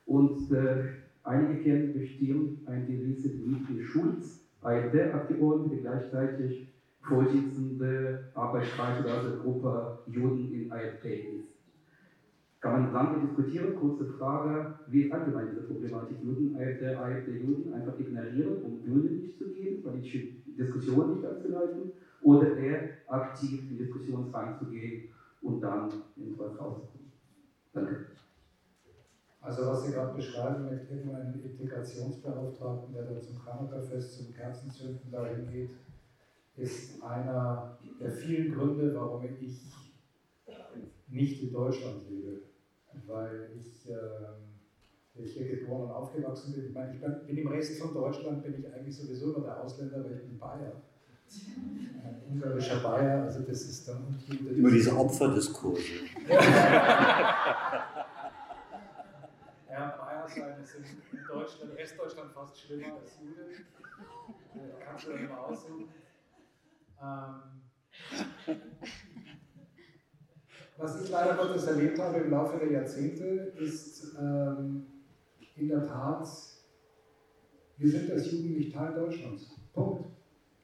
und äh, einige kennen bestimmt einen gewissen Dmitri Schulz, AfD-Abgeordnete, gleichzeitig Vorsitzende Arbeitskreis oder also Gruppe Juden in AfD ist. Kann man lange diskutieren, kurze Frage, wie ist allgemein diese Problematik Juden, AfD, AfD-Juden einfach ignorieren, um Bühne nicht zu geben, politische Diskussionen nicht anzuleiten, oder eher aktiv in Diskussionen reinzugehen und dann irgendwas rauszukommen. Danke. Also was Sie gerade beschreiben mit irgendeinem Integrationsbeauftragten, der da zum Chanukka-Fest, zum Kerzenzünden dahin geht, ist einer der vielen Gründe, warum ich nicht in Deutschland lebe. Weil ich, äh, ich hier geboren und aufgewachsen bin. Ich meine, ich bin im Rest von Deutschland bin ich eigentlich sowieso immer der Ausländer, weil ich bin Bayer. Ein ungarischer Bayer, also das ist dann Immer diese Opferdiskurse. [LAUGHS] sein, ist in Deutschland, Restdeutschland fast schlimmer als Jude. Äh, kannst du dann immer aussuchen. Ähm, was ich leider Gottes erlebt habe im Laufe der Jahrzehnte, ist ähm, in der Tat, wir sind als Juden nicht Teil Deutschlands. Punkt.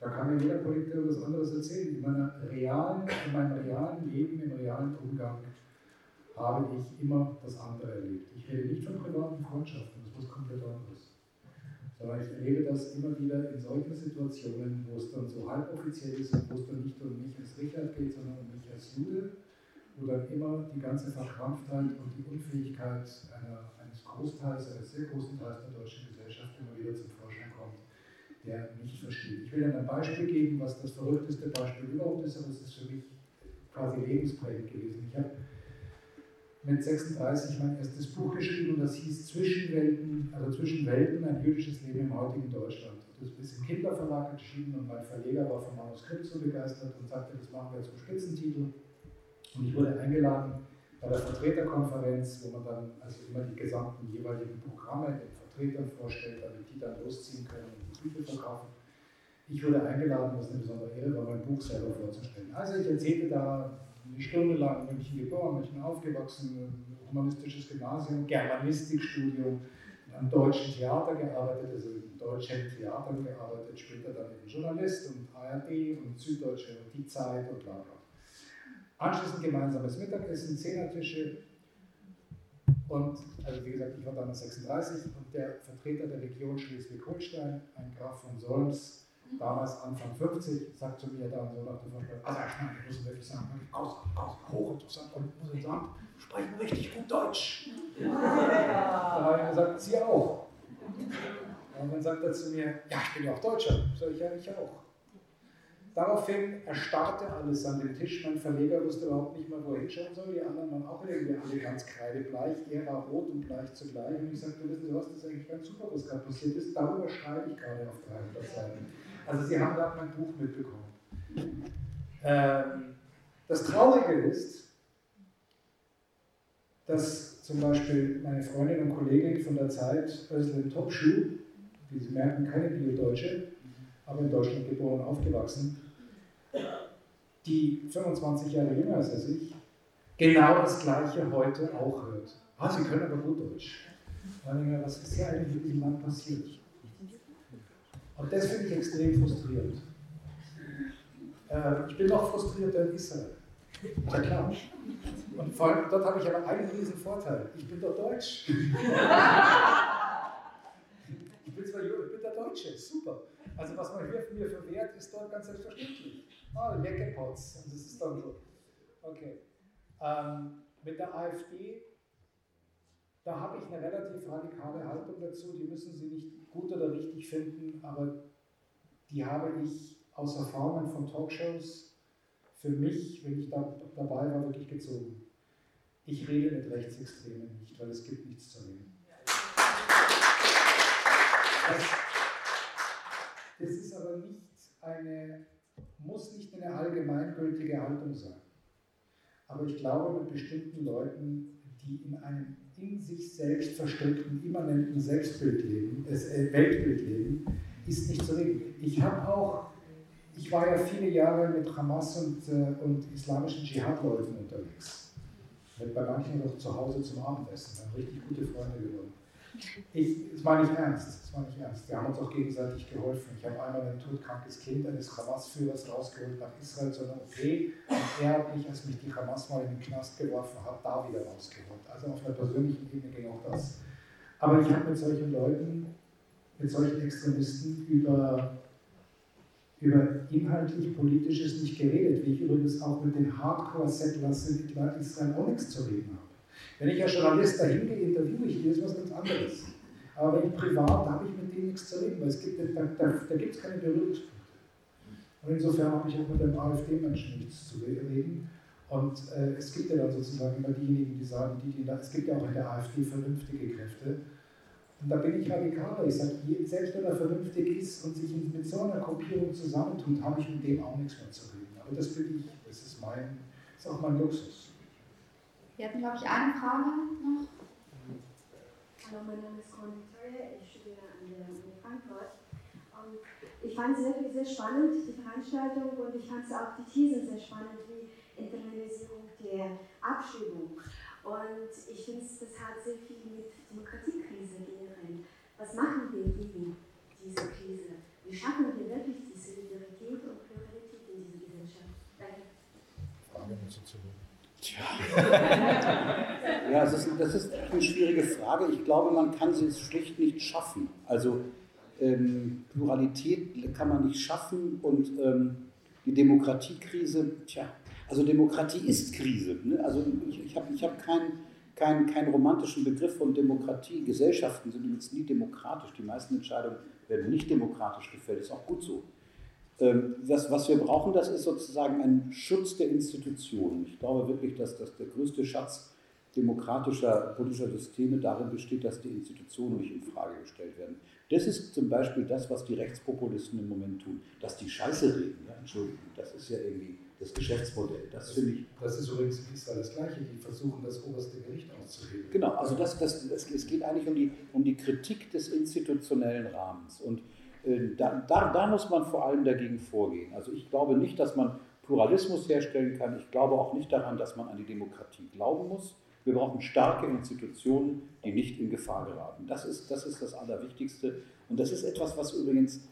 Da kann mir jeder Politiker was anderes erzählen. In, meiner realen, in meinem realen Leben, im realen Umgang habe ich immer das andere erlebt. Ich rede nicht von privaten Freundschaften, das was komplett anderes. Sondern ich erlebe das immer wieder in solchen Situationen, wo es dann so halboffiziell ist und wo es dann nicht um mich als Richard geht, sondern um mich als Jude, wo dann immer die ganze Verkrampftheit und die Unfähigkeit einer, eines Großteils, eines sehr großen Teils der deutschen Gesellschaft immer wieder zum Vorschein kommt, der nicht versteht. Ich will Ihnen ein Beispiel geben, was das verrückteste Beispiel überhaupt ist, aber es ist für mich quasi lebensprägend gewesen. Ich habe mit 36 mein erstes Buch geschrieben und das hieß Zwischenwelten, also zwischen Welten, ein jüdisches Leben im heutigen Deutschland. Das ist im Kinderverlag geschrieben und mein Verleger war vom Manuskript so begeistert und sagte, das machen wir zum Spitzentitel. Und ich wurde eingeladen bei der Vertreterkonferenz, wo man dann also immer die gesamten jeweiligen Programme den Vertretern vorstellt, damit die dann losziehen können und die Bücher verkaufen. Ich wurde eingeladen, was eine besondere Ehre war, mein Buch selber vorzustellen. Also ich erzählte da eine Stunde lang München geboren, München aufgewachsen, humanistisches Gymnasium, Germanistikstudium, am deutschen Theater gearbeitet, also in deutschen Theatern gearbeitet, später dann eben Journalist und ARD und Süddeutsche und die Zeit und bla bla. Anschließend gemeinsames Mittagessen, Zehnertische. Und, also wie gesagt, ich war damals 36 und der Vertreter der Region Schleswig-Holstein, ein Graf von Solms, damals Anfang 50, sagt zu mir dann so nach der Vorstellung, also ich, meine, ich muss wirklich sagen, großartig, großartig, hochinteressant und muss ich sagen, sprechen richtig gut Deutsch. Dann habe ich gesagt, Sie auch. Und dann sagt er zu mir, ja, ich bin ja auch Deutscher. Sag ich, ja, ich auch. Daraufhin erstarrte alles an dem Tisch. Mein Verleger wusste überhaupt nicht mal, wo er hinschauen soll. Die anderen waren auch irgendwie alle ganz kreidebleich. Er war rot und bleich zugleich. Und ich sagte, wissen Sie was, das ist eigentlich ganz super, was gerade passiert ist. Darüber schreibe ich gerade auf 300 Seiten. Also Sie haben gerade mein Buch mitbekommen. Ähm, das Traurige ist, dass zum Beispiel meine Freundin und Kollegin von der Zeit, Özlem Topschuh, wie Sie merken, keine Bio-Deutsche, aber in Deutschland geboren und aufgewachsen, die 25 Jahre jünger ist als ich, genau das Gleiche heute auch hört. Ah, Sie können aber gut Deutsch. was ist hier eigentlich mit diesem Mann passiert? Und das finde ich extrem frustrierend. Äh, ich bin noch frustrierter in Israel. Ja klar. Und vor allem, dort habe ich aber einen riesen Vorteil. Ich bin doch Deutsch. ich bin zwar Jude, ich bin der Deutsche, super. Also was man hier mir verwehrt, ist dort ganz selbstverständlich. Ah, Leckerpots. Und das ist dann so. Okay. Ähm, mit der AfD, da habe ich eine relativ radikale Haltung dazu. Die müssen Sie nicht gut oder richtig finden, aber die habe ich aus Erfahrungen von Talkshows für mich, wenn ich da dabei war, wirklich gezogen. Ich rede mit Rechtsextremen nicht, weil es gibt nichts zu reden. Das, das ist aber nicht eine, muss nicht eine allgemeingültige Haltung sein. Aber ich glaube, mit bestimmten Leuten, die in einem in sich selbst versteckten, immanenten Selbstbild leben, äh, Weltbild leben, ist nicht zu reden. Ich habe auch, ich war ja viele Jahre mit Hamas und, äh, und islamischen Dschihad-Leuten unterwegs. Mit bei manchen noch zu Hause zum Abendessen. Haben richtig gute Freunde geworden. Ich, es war nicht ernst, es war nicht ernst. Wir haben uns auch gegenseitig geholfen. Ich habe einmal ein todkrankes Kind eines Hamas-Führers rausgeholt nach Israel einer OP und er hat mich, als mich die Hamas mal in den Knast geworfen hat, da wieder rausgeholt. Also auf einer persönlichen Ebene ging auch das. Aber ich habe mit solchen Leuten, mit solchen Extremisten über, über inhaltlich Politisches nicht geredet, wie ich übrigens auch mit den Hardcore-Settlers in Israel auch nichts zu reden habe. Wenn ich als Journalist dahin gehe, interviewe ich die, ist was ganz anderes. Aber wenn ich privat, habe ich mit denen nichts zu reden, weil es gibt, da, da, da gibt es keine Berührungspunkte. Und insofern habe ich auch mit den AfD-Menschen nichts zu reden. Und äh, es gibt ja dann sozusagen immer diejenigen, die sagen, die, die, es gibt ja auch in der AfD vernünftige Kräfte. Und da bin ich radikaler. Ich sage, selbst wenn er vernünftig ist und sich mit so einer Gruppierung zusammentut, habe ich mit dem auch nichts mehr zu reden. Aber das bin ich, das ist mein, das ist auch mein Luxus. Wir hatten, glaube ich, eine Frage noch. Hallo, mein Name ist Conny Victoria, ich studiere an der Uni Frankfurt. Und ich fand es wirklich sehr spannend, die Veranstaltung, und ich fand auch die Thesen sehr spannend, wie Internalisierung der Abstimmung. Und ich finde, das hat sehr viel mit Demokratiekrise generell. Was machen wir gegen diese Krise? Wie schaffen wir wirklich die Solidarität und Pluralität in dieser Gesellschaft? Danke. Tja. [LAUGHS] ja, das ist, das ist eine schwierige Frage. Ich glaube, man kann sie schlicht nicht schaffen. Also ähm, Pluralität kann man nicht schaffen und ähm, die Demokratiekrise, tja, also Demokratie ist Krise. Ne? Also ich, ich habe ich hab keinen kein, kein romantischen Begriff von Demokratie. Gesellschaften sind übrigens nie demokratisch. Die meisten Entscheidungen werden nicht demokratisch gefällt. Ist auch gut so. Ähm, das, was wir brauchen, das ist sozusagen ein Schutz der Institutionen. Ich glaube wirklich, dass, dass der größte Schatz demokratischer politischer Systeme darin besteht, dass die Institutionen nicht in Frage gestellt werden. Das ist zum Beispiel das, was die Rechtspopulisten im Moment tun. Dass die Scheiße reden, ja, Entschuldigung, das ist ja irgendwie das Geschäftsmodell. Das, das finde ich. Das ist übrigens in Israel das Gleiche, die versuchen, das oberste Gericht auszuheben. Genau, also das, das, das, es geht eigentlich um die, um die Kritik des institutionellen Rahmens. Und da, da, da muss man vor allem dagegen vorgehen. Also ich glaube nicht, dass man Pluralismus herstellen kann. Ich glaube auch nicht daran, dass man an die Demokratie glauben muss. Wir brauchen starke Institutionen, die nicht in Gefahr geraten. Das ist, das ist das Allerwichtigste. Und das ist etwas, was übrigens,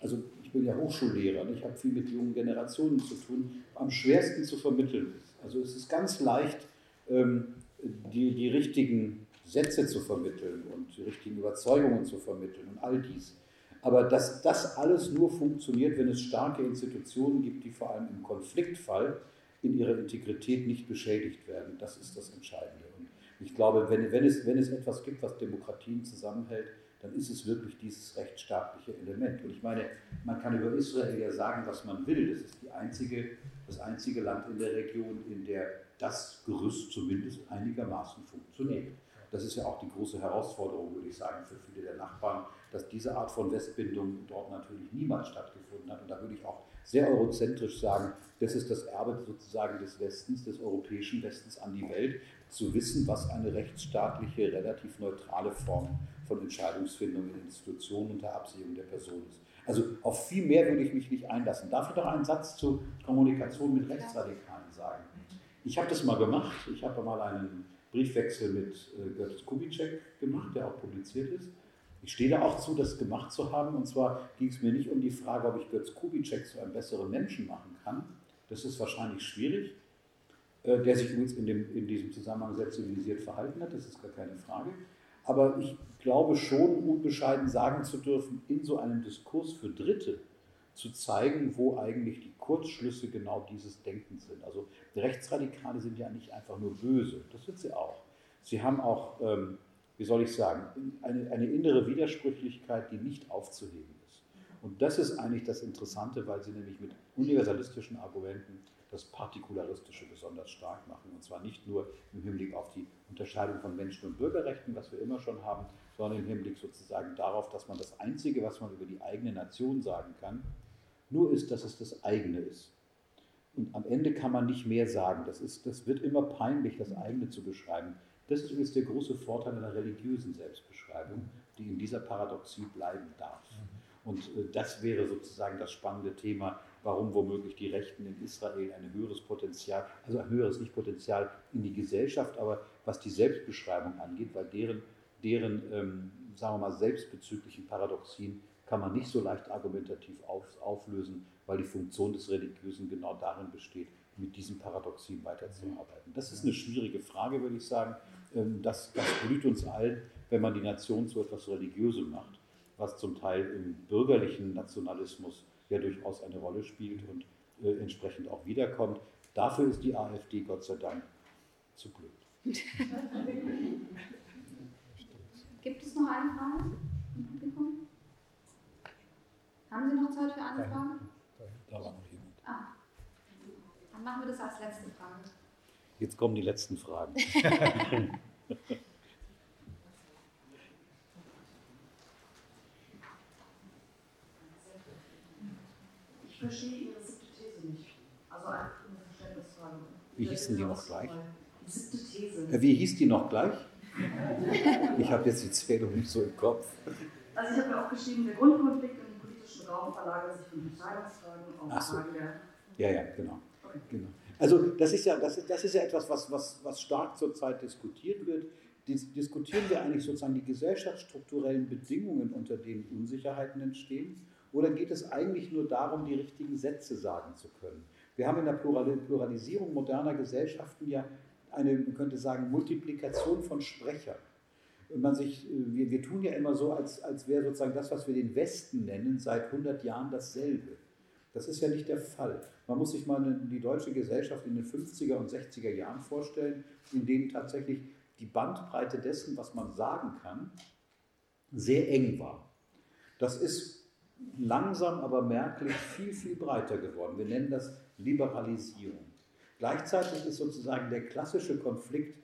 also ich bin ja Hochschullehrer und ich habe viel mit jungen Generationen zu tun, am schwersten zu vermitteln ist. Also es ist ganz leicht, ähm, die, die richtigen Sätze zu vermitteln und die richtigen Überzeugungen zu vermitteln und all dies. Aber dass das alles nur funktioniert, wenn es starke Institutionen gibt, die vor allem im Konfliktfall in ihrer Integrität nicht beschädigt werden, das ist das Entscheidende. Und ich glaube, wenn, wenn, es, wenn es etwas gibt, was Demokratien zusammenhält, dann ist es wirklich dieses rechtsstaatliche Element. Und ich meine, man kann über Israel ja sagen, was man will. Das ist die einzige, das einzige Land in der Region, in der das Gerüst zumindest einigermaßen funktioniert. Das ist ja auch die große Herausforderung, würde ich sagen, für viele der Nachbarn, dass diese Art von Westbindung dort natürlich niemals stattgefunden hat. Und da würde ich auch sehr eurozentrisch sagen, das ist das Erbe sozusagen des Westens, des europäischen Westens an die Welt, zu wissen, was eine rechtsstaatliche, relativ neutrale Form von Entscheidungsfindung in Institutionen unter Absehung der Person ist. Also auf viel mehr würde ich mich nicht einlassen. Darf ich noch einen Satz zur Kommunikation mit Rechtsradikalen sagen? Ich habe das mal gemacht. Ich habe mal einen Briefwechsel mit äh, Götz Kubitschek gemacht, der auch publiziert ist. Ich stehe da auch zu, das gemacht zu haben. Und zwar ging es mir nicht um die Frage, ob ich Götz Kubitschek zu einem besseren Menschen machen kann. Das ist wahrscheinlich schwierig. Äh, der sich übrigens in, dem, in diesem Zusammenhang sehr zivilisiert verhalten hat, das ist gar keine Frage. Aber ich glaube schon, unbescheiden sagen zu dürfen, in so einem Diskurs für Dritte zu zeigen, wo eigentlich die Kurzschlüsse genau dieses Denkens sind. Also Rechtsradikale sind ja nicht einfach nur böse, das sind sie auch. Sie haben auch, ähm, wie soll ich sagen, eine, eine innere Widersprüchlichkeit, die nicht aufzuheben ist. Und das ist eigentlich das Interessante, weil sie nämlich mit universalistischen Argumenten das Partikularistische besonders stark machen. Und zwar nicht nur im Hinblick auf die Unterscheidung von Menschen- und Bürgerrechten, was wir immer schon haben, sondern im Hinblick sozusagen darauf, dass man das Einzige, was man über die eigene Nation sagen kann, nur ist, dass es das eigene ist. Und am Ende kann man nicht mehr sagen. Das, ist, das wird immer peinlich, das eigene zu beschreiben. Das ist übrigens der große Vorteil einer religiösen Selbstbeschreibung, die in dieser Paradoxie bleiben darf. Und äh, das wäre sozusagen das spannende Thema, warum womöglich die Rechten in Israel ein höheres Potenzial, also ein höheres nicht Potenzial in die Gesellschaft, aber was die Selbstbeschreibung angeht, weil deren, deren ähm, sagen wir mal, selbstbezüglichen Paradoxien kann man nicht so leicht argumentativ auf, auflösen, weil die Funktion des Religiösen genau darin besteht, mit diesen Paradoxien weiterzuarbeiten. Das ist eine schwierige Frage, würde ich sagen. Ähm, das, das blüht uns allen, wenn man die Nation zu etwas Religiösem macht, was zum Teil im bürgerlichen Nationalismus ja durchaus eine Rolle spielt und äh, entsprechend auch wiederkommt. Dafür ist die AfD Gott sei Dank zu blöd. [LAUGHS] Gibt es noch eine Frage Haben Sie noch Zeit für eine Frage? Da war noch jemand. Ah. Dann machen wir das als letzte Frage. Jetzt kommen die letzten Fragen. Ich verstehe Ihre siebte These nicht. Also eine Verständnisfrage. Wie hießen die noch gleich? Die siebte These. Äh, wie hieß die noch gleich? Ich habe jetzt die Zählung nicht so im Kopf. Also ich habe mir auch geschrieben, der Grundkonflikt im politischen Raum verlagert sich von Entscheidungsfragen auf so. Fragen der... Ja, ja, genau. Okay. genau. Also das ist ja, das ist, das ist ja etwas, was, was, was stark zurzeit diskutiert wird. Dis diskutieren wir eigentlich sozusagen die gesellschaftsstrukturellen Bedingungen, unter denen Unsicherheiten entstehen? Oder geht es eigentlich nur darum, die richtigen Sätze sagen zu können? Wir haben in der Pluralisierung moderner Gesellschaften ja eine, man könnte sagen, Multiplikation von Sprechern. Und man sich, wir, wir tun ja immer so, als, als wäre sozusagen das, was wir den Westen nennen, seit 100 Jahren dasselbe. Das ist ja nicht der Fall. Man muss sich mal die deutsche Gesellschaft in den 50er und 60er Jahren vorstellen, in denen tatsächlich die Bandbreite dessen, was man sagen kann, sehr eng war. Das ist langsam, aber merklich viel, viel breiter geworden. Wir nennen das Liberalisierung. Gleichzeitig ist sozusagen der klassische Konflikt,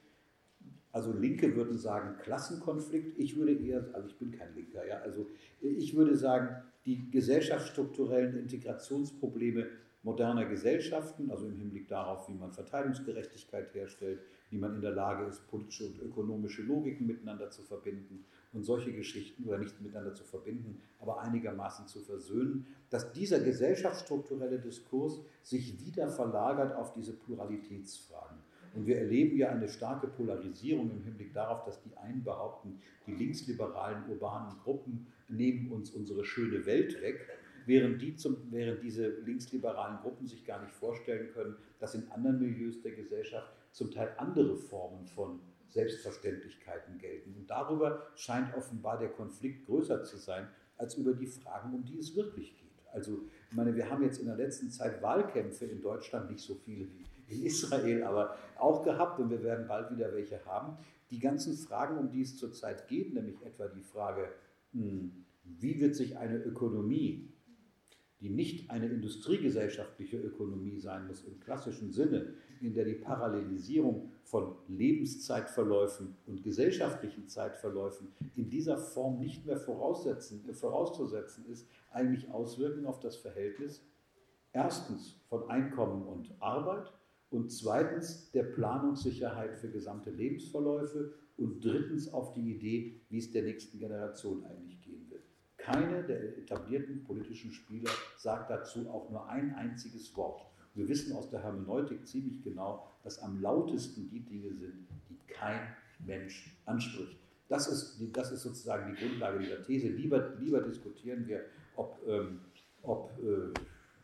also Linke würden sagen Klassenkonflikt, ich würde eher, also ich bin kein Linker, ja, also ich würde sagen, die gesellschaftsstrukturellen Integrationsprobleme moderner Gesellschaften, also im Hinblick darauf, wie man Verteilungsgerechtigkeit herstellt, wie man in der Lage ist, politische und ökonomische Logiken miteinander zu verbinden und solche Geschichten oder nicht miteinander zu verbinden, aber einigermaßen zu versöhnen, dass dieser gesellschaftsstrukturelle Diskurs sich wieder verlagert auf diese Pluralitätsfragen. Und wir erleben ja eine starke Polarisierung im Hinblick darauf, dass die einen behaupten, die linksliberalen urbanen Gruppen nehmen uns unsere schöne Welt weg, während, die zum, während diese linksliberalen Gruppen sich gar nicht vorstellen können, dass in anderen Milieus der Gesellschaft zum Teil andere Formen von Selbstverständlichkeiten gelten. Und darüber scheint offenbar der Konflikt größer zu sein, als über die Fragen, um die es wirklich geht. Also, ich meine, wir haben jetzt in der letzten Zeit Wahlkämpfe in Deutschland, nicht so viele wie in Israel, aber auch gehabt und wir werden bald wieder welche haben. Die ganzen Fragen, um die es zurzeit geht, nämlich etwa die Frage, hm, wie wird sich eine Ökonomie die nicht eine industriegesellschaftliche Ökonomie sein muss im klassischen Sinne, in der die Parallelisierung von Lebenszeitverläufen und gesellschaftlichen Zeitverläufen in dieser Form nicht mehr äh, vorauszusetzen ist, eigentlich Auswirkungen auf das Verhältnis erstens von Einkommen und Arbeit und zweitens der Planungssicherheit für gesamte Lebensverläufe und drittens auf die Idee, wie es der nächsten Generation eigentlich gehen wird. Keine der etablierten politischen Spieler sagt dazu auch nur ein einziges Wort. Wir wissen aus der Hermeneutik ziemlich genau, dass am lautesten die Dinge sind, die kein Mensch anspricht. Das ist, das ist sozusagen die Grundlage dieser These. Lieber, lieber diskutieren wir, ob, ähm, ob äh,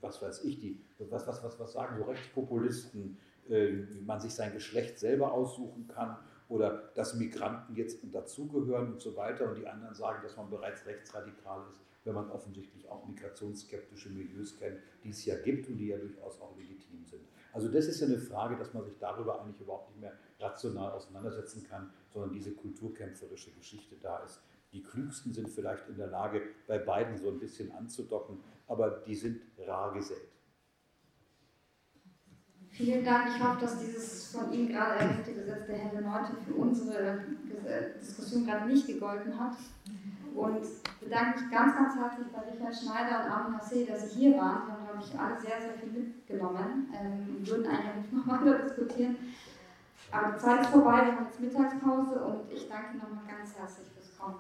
was weiß ich, die, was, was, was, was sagen so Rechtspopulisten, äh, man sich sein Geschlecht selber aussuchen kann oder dass Migranten jetzt dazugehören und so weiter und die anderen sagen, dass man bereits rechtsradikal ist, wenn man offensichtlich auch migrationsskeptische Milieus kennt, die es ja gibt und die ja durchaus auch legitim sind. Also das ist ja eine Frage, dass man sich darüber eigentlich überhaupt nicht mehr rational auseinandersetzen kann, sondern diese kulturkämpferische Geschichte da ist. Die Klügsten sind vielleicht in der Lage, bei beiden so ein bisschen anzudocken, aber die sind rar gesät. Vielen Dank. Ich hoffe, dass dieses von Ihnen gerade erwähnte Gesetz der Hermeneutik für unsere Diskussion gerade nicht gegolten hat. Und bedanke mich ganz, ganz herzlich bei Richard Schneider und Armin Hasse, dass Sie hier waren. Wir haben, glaube ich, alle sehr, sehr viel mitgenommen. Ähm, würden eigentlich [LAUGHS] noch weiter diskutieren. Aber die Zeit ist vorbei, wir haben jetzt Mittagspause und ich danke nochmal ganz herzlich fürs Kommen.